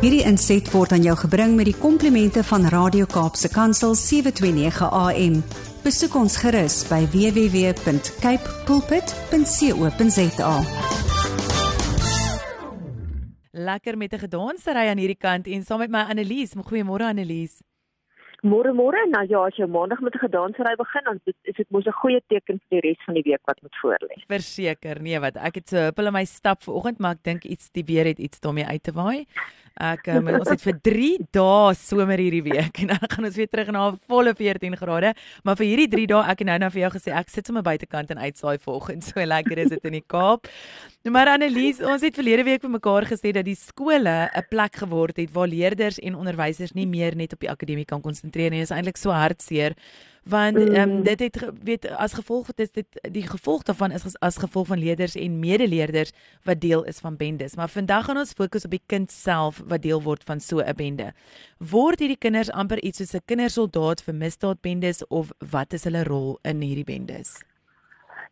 Hierdie inset word aan jou gebring met die komplimente van Radio Kaapse Kansel 729 AM. Besoek ons gerus by www.cape pulpit.co.za. Lekker met 'n gedansery aan hierdie kant en saam met my Annelies. Goeiemôre Annelies. Môre môre, nou ja, as jy maandag met 'n gedansery begin, dan is dit mos 'n goeie teken vir die res van die week wat moet voorlê. Verseker, nee, wat ek het so huppel in my stap vanoggend, maar ek dink iets die weer het iets daarmee uit te waai. Ek um, ons het vir 3 dae somer hierdie week en dan gaan ons weer terug na volle 14 grade, maar vir hierdie 3 dae ek het nou nou vir jou gesê ek sit sommer buitekant en uitsaai vanoggend. So lekker is dit in die Kaap. Maar Annelies, ons het verlede week vir mekaar gesê dat die skole 'n plek geword het waar leerders en onderwysers nie meer net op die akademie kan konsentreer nie is eintlik so hartseer want ehm um, dit het weet as gevolg van dit die gevolg daarvan is as gevolg van leerders en medeleerders wat deel is van bendes. Maar vandag gaan ons fokus op die kind self wat deel word van so 'n bende. Word hierdie kinders amper iets soos 'n kindersoldaat vir misdaadbendes of wat is hulle rol in hierdie bendes?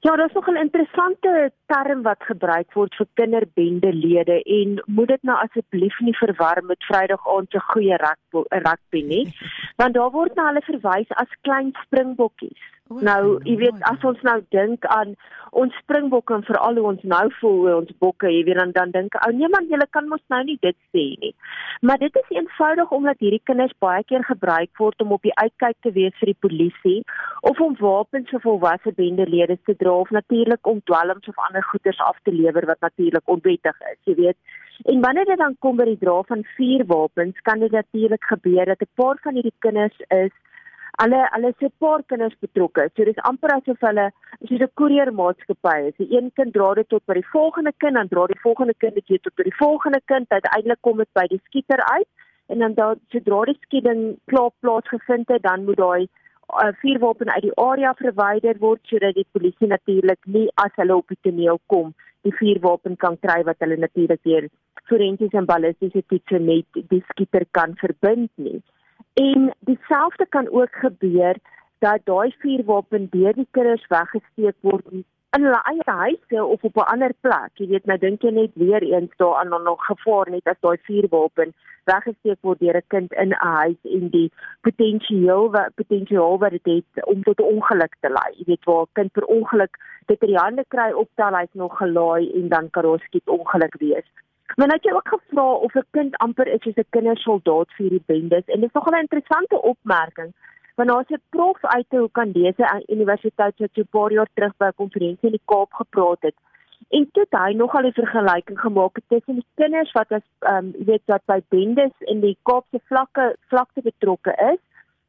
Ja, dit is nog 'n interessante term wat gebruik word vir kinderbendelede en moet dit nou asseblief nie verwar met Vrydag aand se goeie rugby nie, want daar word na hulle verwys as klein springbokkies. Nou, jy weet as ons nou dink aan ons springbokke en veral hoe ons nou voel oor ons bokke, jy weet dan dan dink ou nee man, jy kan mos nou nie dit sê nie. Maar dit is eenvoudig omdat hierdie kinders baie keer gebruik word om op die uitkyk te wees vir die polisie of om wapens vir volwasse bendelede te dra of natuurlik om dwelms of ander goederes af te lewer wat natuurlik onwettig is, jy weet. En wanneer dit dan kom by die dra van vuurwapens, kan dit natuurlik gebeur dat 'n paar van hierdie kinders is Hulle hulle se paar kinders betrokke. So dis amper asof hulle soos 'n koeriermaatskappy is. Die een kind dra dit tot by die volgende kind, dan dra die volgende kind dit tot by die volgende kind. Uiteindelik kom dit by die skieter uit en dan daar sodra die skieding klaar plaasgevind het, dan moet daai uh, vuurwapen uit die area verwyder word sodat die polisie natuurlik nie as hulle op die toneel kom die vuurwapen kan kry wat hulle natuurlik weer forensies en ballistiese toetse met die skieter kan verbind nie. En dieselfde kan ook gebeur dat daai vuurwapen deur die kinders weggesteek word in hulle eie huise of op 'n ander plek. Jy weet, nou dink jy net weer eens daaraan dan nog gevaar net as daai vuurwapen weggesteek word deur 'n kind in 'n huis en die potensiaal wat potensiaal wat dit het om tot 'n ongeluk te lei. Jy weet, waar 'n kind per ongeluk dit in die hande kry optel hy's nog gelaai en dan kan daar skiet ongeluk wees. Maar nou het jy ook gevra of 'n kind amper is soos 'n kindersoldaat vir die bendes en dit is nogal 'n interessante opmerking. Want ons het prof uit te Hoekandese Universiteit wat so 'n paar jaar terug by 'n konferensie in die Kaap gepraat het. En toe het hy nogal 'n vergelyking gemaak tussen die kinders wat as ehm um, jy weet wat by bendes in die Kaapse vlakke vlakte betrokke is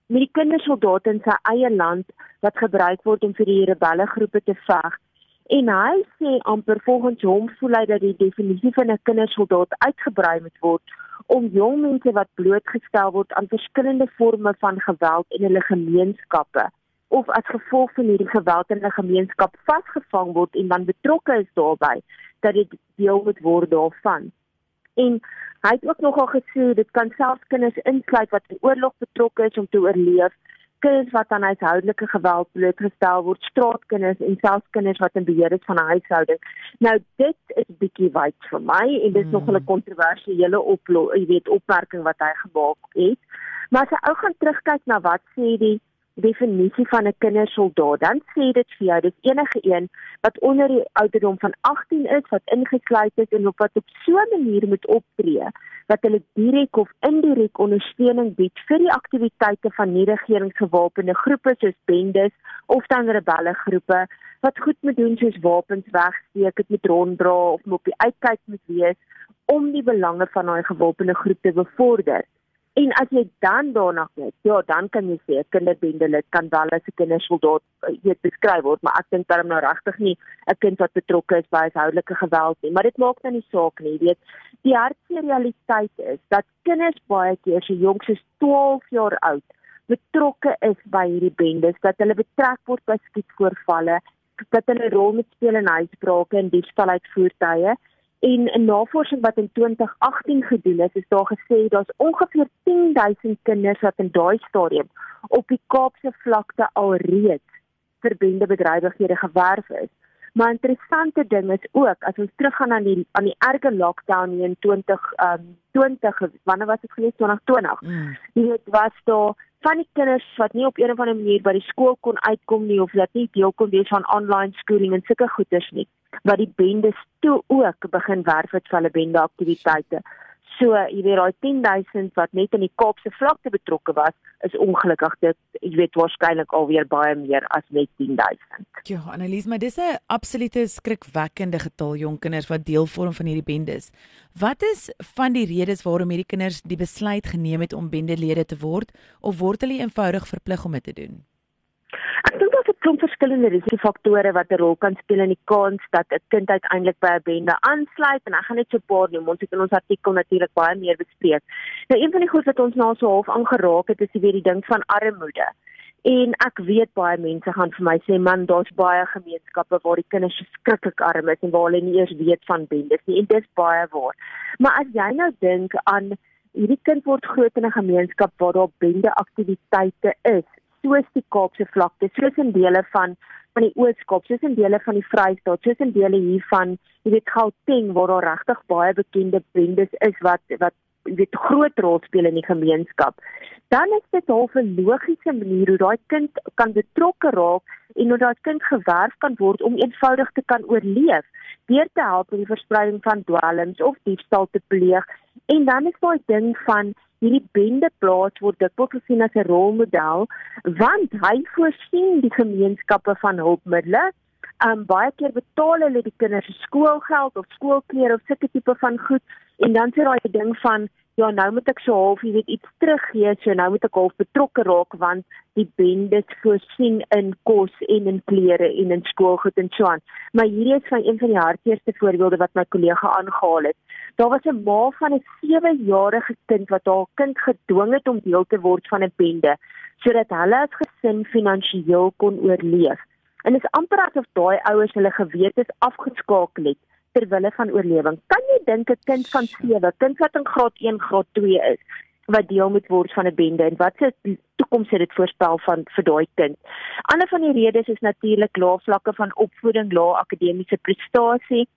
met die kindersoldate in sy eie land wat gebruik word om vir die rebelle groepe te veg. En hy sê amper volgens hom voel hy dat die definisie van 'n kindersoldaat uitgebrei moet word om jong mense wat blootgestel word aan verskillende forme van geweld in hulle gemeenskappe of as gevolg van hierdie geweld in 'n gemeenskap vasgevang word en dan betrokke is daarbey dat dit deel moet word daarvan. En hy het ook nogal gesê dit kan selfs kinders insluit wat in oorlog betrokke is om te oorleef kinders wat aan huishoudelike geweld blootgestel word, straatkinders en selfs kinders wat in beheer is van 'n huishouding. Nou dit is bietjie wyd vir my en dit is mm. nog 'n kontroversiële oplo, jy weet, opmerking wat hy gemaak het. Maar as jy ou gaan terugkyk na wat sê die definisie van 'n kindersoldaat, dan sê dit vir jou dis enige een wat onder die ouderdom van 18 is wat ingesluit is en op wat op so 'n manier moet optree dat hulle direk of indirek ondersteuning bied vir die aktiwiteite van nie-regeringsgewapende groepe soos bendes of dan rebelle groepe wat goed moet doen soos wapens wegsteek, dit moet ronddra of op die uitkyk moet wees om die belange van daai gewapende groep te bevorder. En as jy dan daarna kyk, ja, dan kan jy sê 'n kinderbende kan wel as 'n kindersoldaat eh, weet beskryf word, maar ek dink daarom nou regtig nie 'n kind wat betrokke is by huishoudelike geweld nie, maar dit maak nou nie saak nie, weet. Die hartseer realiteit is dat kinders baie keer so jonk soos 12 jaar oud betrokke is by hierdie bendes, dat hulle betrek word by skietvoorvalle, dat hulle rol moet speel in huisbrake en diefstal uit voertuie En 'n navorsing wat in 2018 gedoen is, is daar gesê daar's ongeveer 10000 kinders wat in daai stadium op die Kaapse vlakte alreeds vir bende bedrywighede gewerf is. Maar interessante ding is ook as ons teruggaan aan die aan die erge lockdown in 20 um 20 wanneer was dit gewees 2020. Mm. Jy weet was daar van die kinders wat nie op een of ander manier by die skool kon uitkom nie of dat nie deel kon wees van online skooling en sulke goeders nie. Wat die bendes toe ook begin werf het vir hulle bende aktiwiteite. So, jy weet daai 10000 wat net in die Kaapse vlakte betrokke was, is ongelukkig dit jy weet waarskynlik alweer baie meer as net 10000. Ja, Annelies, maar dis 'n absolute skrikwekkende getal jong kinders wat deel vorm van hierdie bendes. Wat is van die redes waarom hierdie kinders die besluit geneem het om bendelede te word of word hulle eenvoudig verplig om dit te doen? Ek dink klomp verskillende risikofaktore wat 'n rol kan speel in die kans dat 'n kind uiteindelik by 'n bende aansluit en ek gaan net so 'n paar noem. Ons het in ons artikel natuurlik baie meer bespreek. Nou een van die goed wat ons nou so half aangeraak het is weer die ding van armoede. En ek weet baie mense gaan vir my sê man, daar's baie gemeenskappe waar die kinders skrikkelik arm is en waar hulle nie eers weet van bendes nie en dit is baie waar. Maar as jy nou dink aan hierdie kind word groot in 'n gemeenskap waar daar bende aktiwiteite is soos die Kaapse vlakte, soos in dele van van die Oos-Kaap, soos in dele van die Vrystaat, soos in dele hiervan, jy weet Gauteng waar daar regtig baie bekende bendes is wat wat weet groot rol speel in die gemeenskap. Dan is dit half 'n logiese manier hoe daai kind kan betrokke raak en hoe daai kind gewerf kan word om eenvoudig te kan oorleef deur te help in die verspreiding van dwelms of diefstal te pleeg. En dan is daai ding van hierdie bende plaas word dikwels gesien as 'n rolmodel want hy voorsien die gemeenskappe van hulpmiddels. Um baie keer betaal hulle die kinders se skoolgeld of skoolklere of sulke tipe van goed en dan sê daai ding van ja nou moet ek so half jy weet iets teruggee so nou moet ek half betrokke raak want die bendes voorsien in kos en in klere en in skoolgoed en so aan. Maar hierdie is van een van die hartseerste voorbeelde wat my kollega aangehaal het. Daar was 'n ma van 'n 7-jarige kind wat haar kind gedwing het om deel te word van 'n bende sodat hulle as gesin finansiëel kon oorleef. En dit is amper asof daai ouers hulle gewete afgeskakel het ter wille van oorlewing. Kan jy dink 'n kind van 7, kind wat in graad 1, graad 2 is, wat deel moet word van 'n bende en wat se toekoms het dit voorspel van vir daai kind? Ander van die redes is natuurlik lae vlakke van opvoeding, lae akademiese prestasie.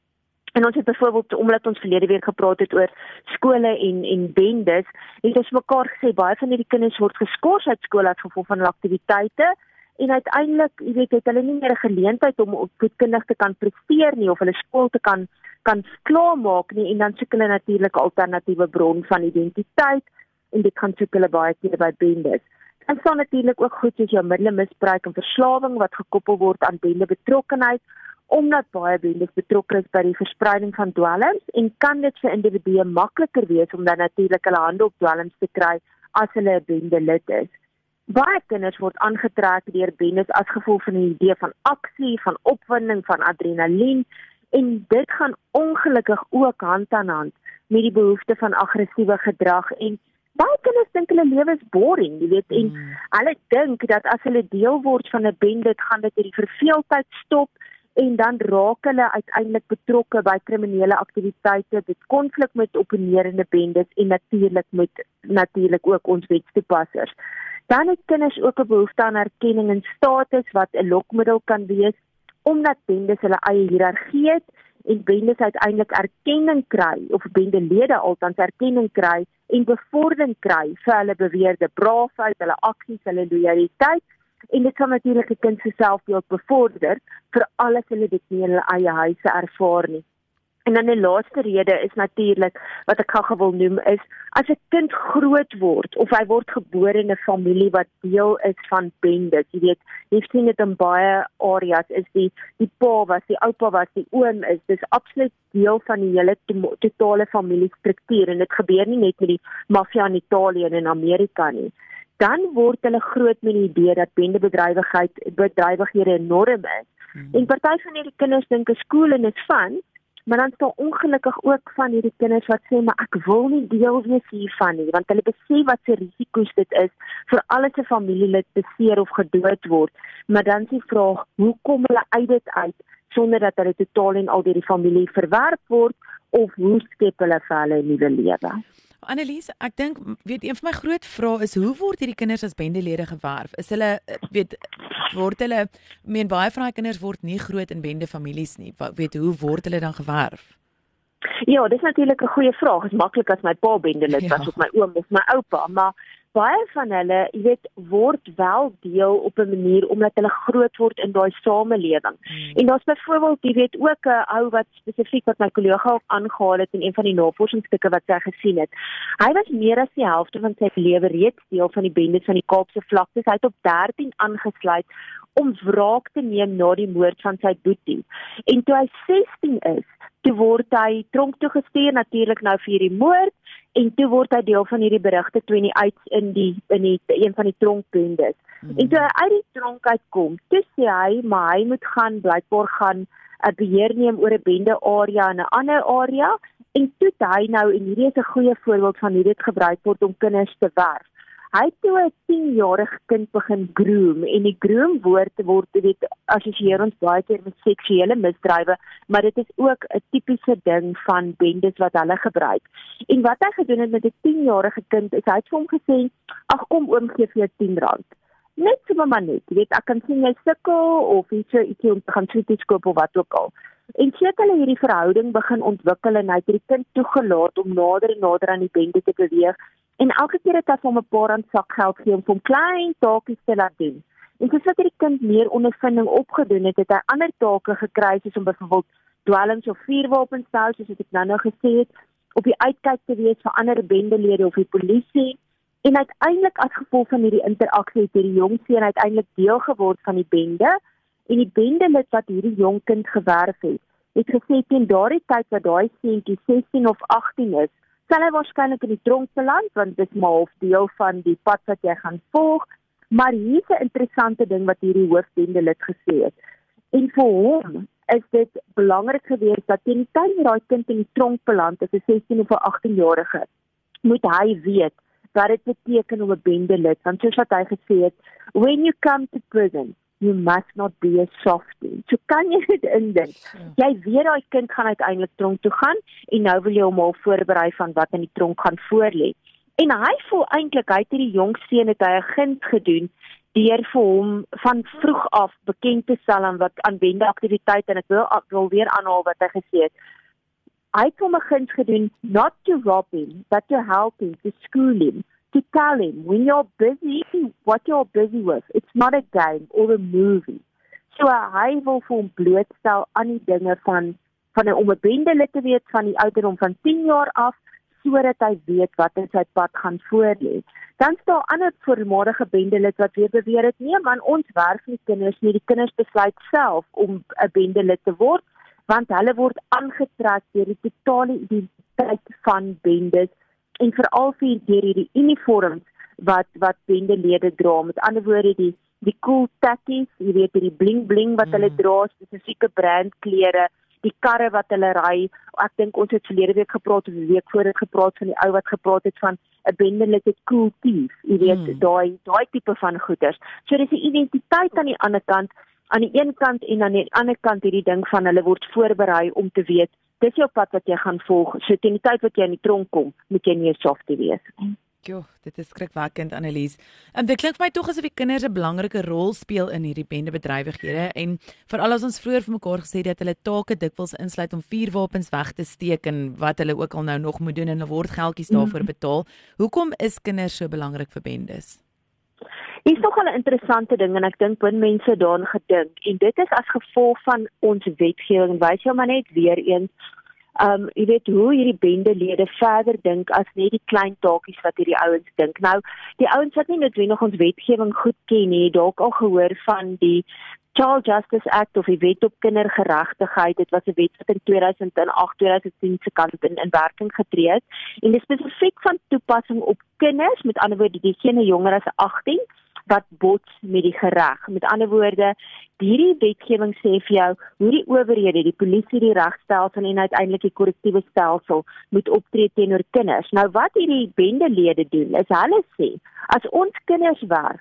En ons het byvoorbeeld omdat ons verlede week gepraat het oor skole en en bendes, het ons mekaar gesê baie van hierdie kinders word geskort uit skool as gevolg van hul aktiwiteite en uiteindelik, jy weet, het hulle nie meer 'n geleentheid om opvoedkundig te kan presteer nie of hulle skool te kan kan klaarmaak nie en dan soek hulle natuurlik alternatiewe bron van identiteit en dit kan soek hulle baie keer by bendes. En dan natuurlik ook goed soos jou middelmisbruik en verslawing wat gekoppel word aan bende betrokkenheid omdat baie bendes betrokke is by die verspreiding van dwelms en kan dit vir individue makliker wees om dan natuurlik hulle hande op dwelms te kry as hulle 'n bende lid is. Baie kinders word aangetrek deur bendes as gevolg van 'n idee van aksie, van opwinding, van adrenalien en dit gaan ongelukkig ook hand aan hand met die behoefte van aggressiewe gedrag en baie kinders dink hulle lewe is boring, jy weet, en mm. hulle dink dat as hulle deel word van 'n bende, dit gaan dit hierdie verveeldheid stop en dan raak hulle uiteindelik betrokke by kriminele aktiwiteite, dit konflik met opponerende bendes en natuurlik met natuurlik ook ons wetstoepassers. Dan het kinders ook 'n behoefte aan erkenning en status wat 'n lokmiddel kan wees omdat bendes hulle eie hiërargie het en bendes uiteindelik erkenning kry of bendelede altans erkenning kry en bevordering kry vir hulle beweerde braafheid, hulle aksies, hulle lojaliteit en dit kan natuurlik 'n kind se selfbeeld bevorder vir alles hulle dit nie in hulle eie huise ervaar nie. En dan die laaste rede is natuurlik wat ek gou wil noem is as 'n kind groot word of hy word gebore in 'n familie wat deel is van bendes, jy weet, jy sien dit in baie areas is die die pa wat die oupa wat die oom is, dis absoluut deel van die hele totale familiestruktuur en dit gebeur nie net met die maffia in Italië en in Amerika nie. Dan word hulle groot met die idee dat bendebedrywigheid bedrywighede enorm is. Hmm. En party van hierdie kinders dink 'n skool en is van Maar dan staan ongelukkig ook van hierdie kinders wat sê maar ek wil nie deel wees hiervan nie want hulle besef wat se risiko's dit is vir alles se familielid beseer of gedood word. Maar dan s'ie vraag, hoe kom hulle uit dit uit sonder dat hulle totaal en al deur die familie verwerp word of hoe skep hulle vir hulle 'n nuwe lewe? Annelies, ek dink weet een van my groot vrae is hoe word hierdie kinders as bendelede gewerf? Is hulle weet word hulle meen baie van daai kinders word nie groot in bendefamilies nie. Wat weet hoe word hulle dan gewerf? Ja, dis natuurlik 'n goeie vraag. Dit is maklik as my pa bendelid ja. was of my oom of my oupa, maar baie van hulle, jy weet, word wel deel op 'n manier omdat hulle groot word in daai samelewing. Hmm. En daar's byvoorbeeld, jy weet, ook 'n ou wat spesifiek wat my kollega ook aangehaal het in een van die navorsingsstukke wat sy gesien het. Hy was meer as die helfte van sy lewe reeds deel van die bendes van die Kaapse vlaktes. Hy het op 13 aangesluit om wraak te neem na die moord van sy boetie. En toe hy 16 is, toe word hy tronk toe gestuur natuurlik nou vir hierdie moord en toe word hy deel van hierdie berigte toe in die uit in die in die een van die tronkbendes. Mm -hmm. En toe hy uit die tronk uitkom, toe sê hy maar hy moet gaan blykbaar gaan 'n beheer neem oor 'n bende area in 'n ander area en toe hy nou en hierdie is 'n goeie voorbeeld van hoe dit gebruik word om kinders te werf hy het toe 'n 10-jarige kind begin groom en die groom woord word weet assosieer ons baie keer met seksuele misdrywe maar dit is ook 'n tipiese ding van bendes wat hulle gebruik. En wat hy gedoen het met 'n 10-jarige kind is hy het vir hom gesê ag kom oom gee vir jou 10 rand net so mamma net weet ek kan sien jy sukkel of iets iets om te gaan kritiek koop of wat ook al En sê hulle hierdie verhouding begin ontwikkel en hy het die kind toegelaat om nader en nader aan die bende te beweeg En elke keer het hy hom 'n paar rand sakgeld gegee om hom klein taakies te laat doen. En soos wat hierdie kind meer ondervinding opgedoen het, het hy ander take gekry soos om byvoorbeeld dwelms of vuurwapens te hou, soos ek nou nou gesê het, op die uitkyk te wees vir ander bendelede of die polisie. En uiteindelik as gevolg van hierdie interaksie het hierdie jong seun uiteindelik deel geword van die bende en die bendelid wat hierdie jong kind gewerf het, het gesê teen daardie tyd wat daai seentjie 16 of 18 is, sal hy waarskynlik in die tronk beland want dit is maar half deel van die pad wat jy gaan volg. Maar hier's 'n interessante ding wat hierdie hoofbende lid gesê het. En vir hom is dit belangrik geweest dat teen die tyd dat daai kind in die tronk beland, as 'n 16 of 'n 18 jarige, moet hy weet wat dit beteken om 'n bende lid, want soos wat hy gesê het, when you come to prison, you must not be a softie. So kan jy dit indink. Ja. Jy weet daai kind gaan uiteindelik tronk toe gaan en nou wil jy hom al voorberei van wat in die tronk gaan voorlê. En hy voel eintlik hy het hierdie jong seun het hy 'n guns gedoen deur vir hom van vroeg af bekend te stel aan wat aanwende aktiwiteite en ek wil wil weer aanhaal wat hy gesê het. Hy het hom 'n guns gedoen not to rob him, but to help him to school him to tell him when you're busy, what you're busy with, it's not a game or a movie. So hy wil vir hom blootstel aan die dinge van van 'n bende lid te weet van die ouderdom van 10 jaar af sodat hy weet wat in sy pad gaan voorlê. Dan staan ander voormalige bende lid wat weer beweer het nee man ons werf nie kinders nie, die kinders besluit self om 'n bende lid te word want hulle word aangetrek deur die totale identiteit van bendes en veral vir deur hierdie uniforms wat wat bendelede dra. Met ander woorde die die cool tatties, jy weet hierdie bling bling wat mm. hulle dra, spesifieke brandklere, die karre wat hulle ry. Ek dink ons het verlede week gepraat of die week voor dit gepraat van die ou wat gepraat het van 'n bendelede cool thief. Jy weet mm. daai daai tipe van goeders. So dis 'n identiteit aan die ander kant aan die een kant en aan die ander kant hierdie ding van hulle word voorberei om te weet dis jou pad wat jy gaan volg. So teen die tyd wat jy in die tronk kom, moet jy nie 'n softie wees nie. Jo, dit is skrikwekkend Annelies. En dit klink vir my tog asof die kinders 'n belangrike rol speel in hierdie bendebedrywighede en veral as ons vroeër vir mekaar gesê het dat hulle take dikwels insluit om vuurwapens weg te steek en wat hulle ook al nou nog moet doen en hulle word geldjies daarvoor mhm. betaal. Hoekom is kinders so belangrik vir bendes? Hier is nog 'n interessante ding en ek dink baie mense daaraan gedink en dit is as gevolg van ons wetgewing. Wys jou maar net weer eens Um jy weet hoe hierdie bendelede verder dink as net die klein taakies wat hierdie ouens dink. Nou, die ouens wat nie noodwendig ons wetgewing goed ken nie, dalk al gehoor van die Child Justice Act of die Wet op Kindergeregtigheid. Dit was 'n wet wat in 2008-2010 se kant in, in werking getree het en dit spesifiek van toepassing op kinders, met ander woorde diegene jonger as 18 wat bots met die gereg. Met ander woorde, hierdie wetgewing sê vir jou hoe die owerhede, die polisie, die regstelsel en uiteindelik die korrektiewe stelsel moet optree teenoor kinders. Nou wat hierdie bendelede doen, is hulle sê as ons kinders werf,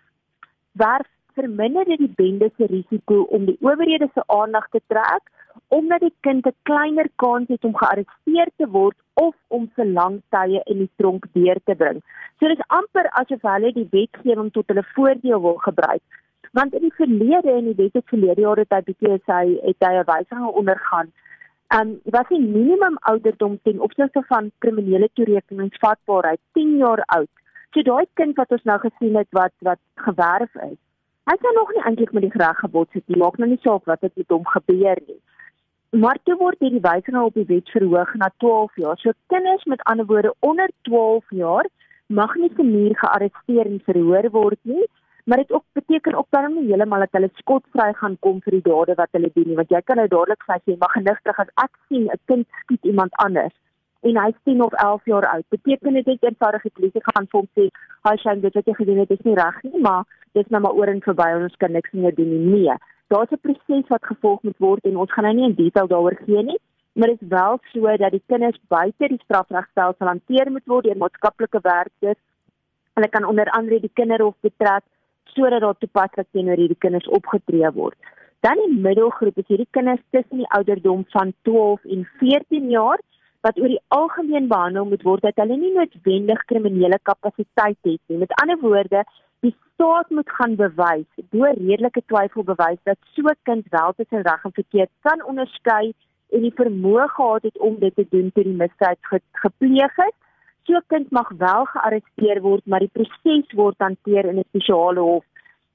werf verminder dit die bende se risiko om die owerhede se aandag te trek omdat die kind 'n kleiner kans het om gearresteer te word of om vir lang tye in die tronk deur te bring. So dis amper asof hulle die wetgewing tot hulle voordeel wil gebruik. Want in die verlede en die wet het verlede jaar het hy bietjie sy het hy 'n wysiging ondergaan. Um was die minimum ouderdom ten opsigte van kriminele toerekeningsvatbaarheid 10 jaar oud. So daai kind wat ons nou gesien het wat wat gewerf is. Hy kan nog nie eintlik met die reg gebots het nie. Maak nou nie saak wat het met hom gebeur nie. Maar toe word hierdie wysiging op die wet verhoog na 12 jaar. So kinders met ander woorde onder 12 jaar mag nie se muur gearresteer en verhoor word nie, maar dit ook beteken ook dan nie heeltemal dat hulle skotvry gaan kom vir die dade wat hulle doen nie, want jy kan nou dadelik sê jy mag genigtig as ek sien 'n kind skiet iemand anders en hy's 10 of 11 jaar oud. Beteken dit net eenvoudig die polisie gaan vir hom sê, "Haai, sy het dit gedoen, dit is nie reg nie, maar dis nou maar oor en verby, ons kan niks meer doen nie." Nee daar's 'n proses wat gevolg moet word en ons gaan nou nie in detail daaroor gee nie, maar dit is wel so dat die kinders buite die strafregstelsel hanteer moet word deur maatskaplike werkers. Hulle kan onder andere die kinderhof betrek sodat daar toepaslik teenoor hierdie kinders opgetree word. Dan die middelgroep is hierdie kinders tussen die ouderdom van 12 en 14 jaar wat oor die algemeen behandel moet word dat hulle nie noodwendig kriminele kapasiteit het nie. Met ander woorde, die staat moet gaan bewys, deur redelike twyfel bewys dat so 'n kind wel tussen reg en verkeerd kan onderskei en die vermoë gehad het om dit te doen toe die misdaad ge gepleeg is. So 'n kind mag wel gearresteer word, maar die proses word hanteer in 'n spesiale hof.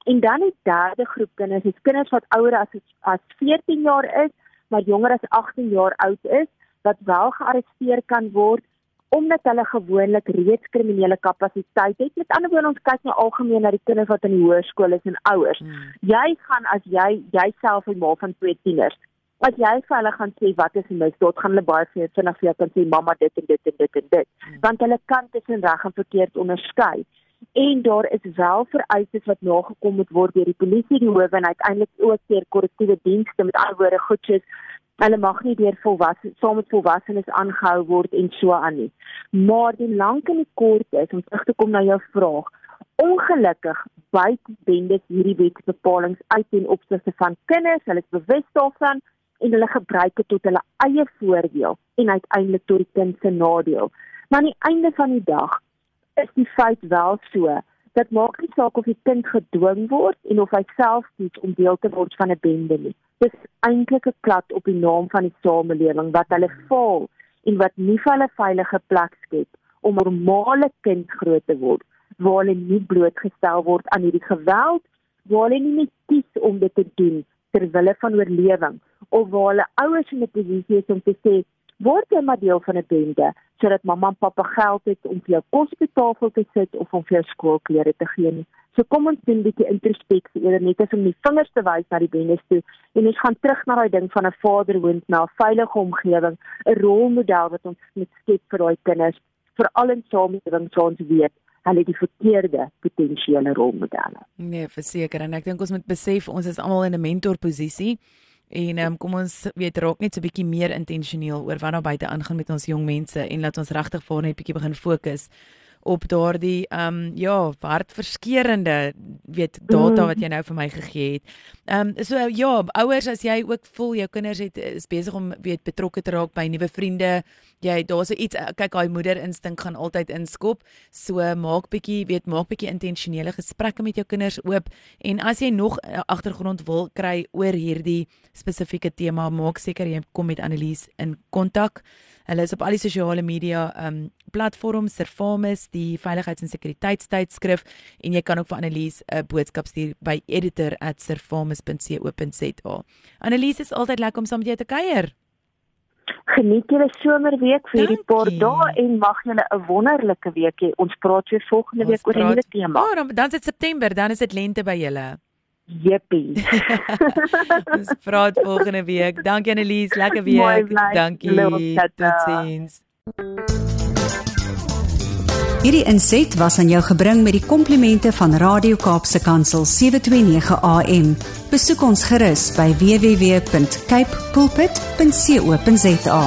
En dan die derde groep kinders, is kinders wat ouer as as 14 jaar is, maar jonger as 18 jaar oud is, wat wel gearresteer kan word omdat hulle gewoonlik reeds kriminele kapasiteit het. Met ander woorde, ons kyk nou algemeen na die kinders wat in die hoërskool is en ouers. Hmm. Jy gaan as jy jouself 'n ma van twee tieners, as jy vir hulle gaan sê wat is mis, tot gaan hulle baie vinnig vir jou kan sê mamma dit en dit en dit en dit. Hmm. Want hulle kan tussen reg en verkeerd onderskei. En daar is wel vereistes wat nagekom moet word deur die polisie, die howe en uiteindelik ook deur korrektiewe dienste met ander woorde goedjies hulle mag nie deur volwasse saam met volwassenes aangehou word en so aan nie. Maar die lank en die kort is om terug te kom na jou vraag. Ongelukkig byt bendes hierdie wetsbepalinge uit in opsigte van kinders, hulle is bewus daarvan en hulle gebruik dit tot hulle eie voordeel en uiteindelik tot die kind se nadeel. Maar aan die einde van die dag is die feit wel so dat maak nie saak of die kind gedwing word en of hy self kies om deel te word van 'n bende nie. Dis eintlik 'n klad op die naam van die samelewing wat hulle faal en wat nie vir hulle veilige plek skep om normale kind groot te word waar hulle nie blootgestel word aan hierdie geweld waar hulle nie net kies om dit te doen ter wille van oorlewing of waar hulle ouers in 'n posisie is om te sê word jy maar deel van 'n bende sodat mamma en pappa geld het om vir jou kos op die tafel te sit of om vir jou skoolklere te gee nie So kom ons doen 'n bietjie introspeksie eerder net as om die vingers te wys na die bendes toe en ons gaan terug na daai ding van 'n vaderhoond na 'n veilige omgewing, 'n rolmodel wat ons moet skep vir daai kinders, veral in samelewings waar ons weet hulle die verkeerde potensiële rolmodelle. Nee, verseker en ek dink ons moet besef ons is almal in 'n mentorposisie. En um, kom ons weet raak net so 'n bietjie meer intentioneel oor wat daar buite aangaan met ons jong mense en laat ons regtig vir net 'n bietjie begin fokus op daardie ehm um, ja, hartverskeurende weet data mm. wat jy nou vir my gegee het. Ehm um, so ja, ouers as jy ook voel jou kinders het is besig om weet betrokke te raak by nuwe vriende, jy daar's iets kyk daai moeder instink gaan altyd inskop. So maak bietjie weet maak bietjie intentionele gesprekke met jou kinders oop en as jy nog agtergrond wil kry oor hierdie spesifieke tema, maak seker jy kom met Annelies in kontak. Hulle is op al die sosiale media um platforms, Servamus, die veiligheids- en sekuriteitstydskrif en jy kan ook vir Annelies 'n boodskap stuur by editor@servamus.co.za. Annelies is altyd lekker om saam met jou te kuier. Geniet julle somerweek vir hierdie paar dae en mag julle 'n wonderlike week hê. Ons praat weer volgende ons week oor 'n nuwe tema. Oh, dan dan is dit September, dan is dit lente by julle. Jippie. Ons praat volgende week. Dankie Annelies, lekker week. Dankie. Totsiens. Hierdie inset was aan jou gebring met die komplimente van Radio Kaapse Kansel 729 AM. Besoek ons gerus by www.cape pulpit.co.za.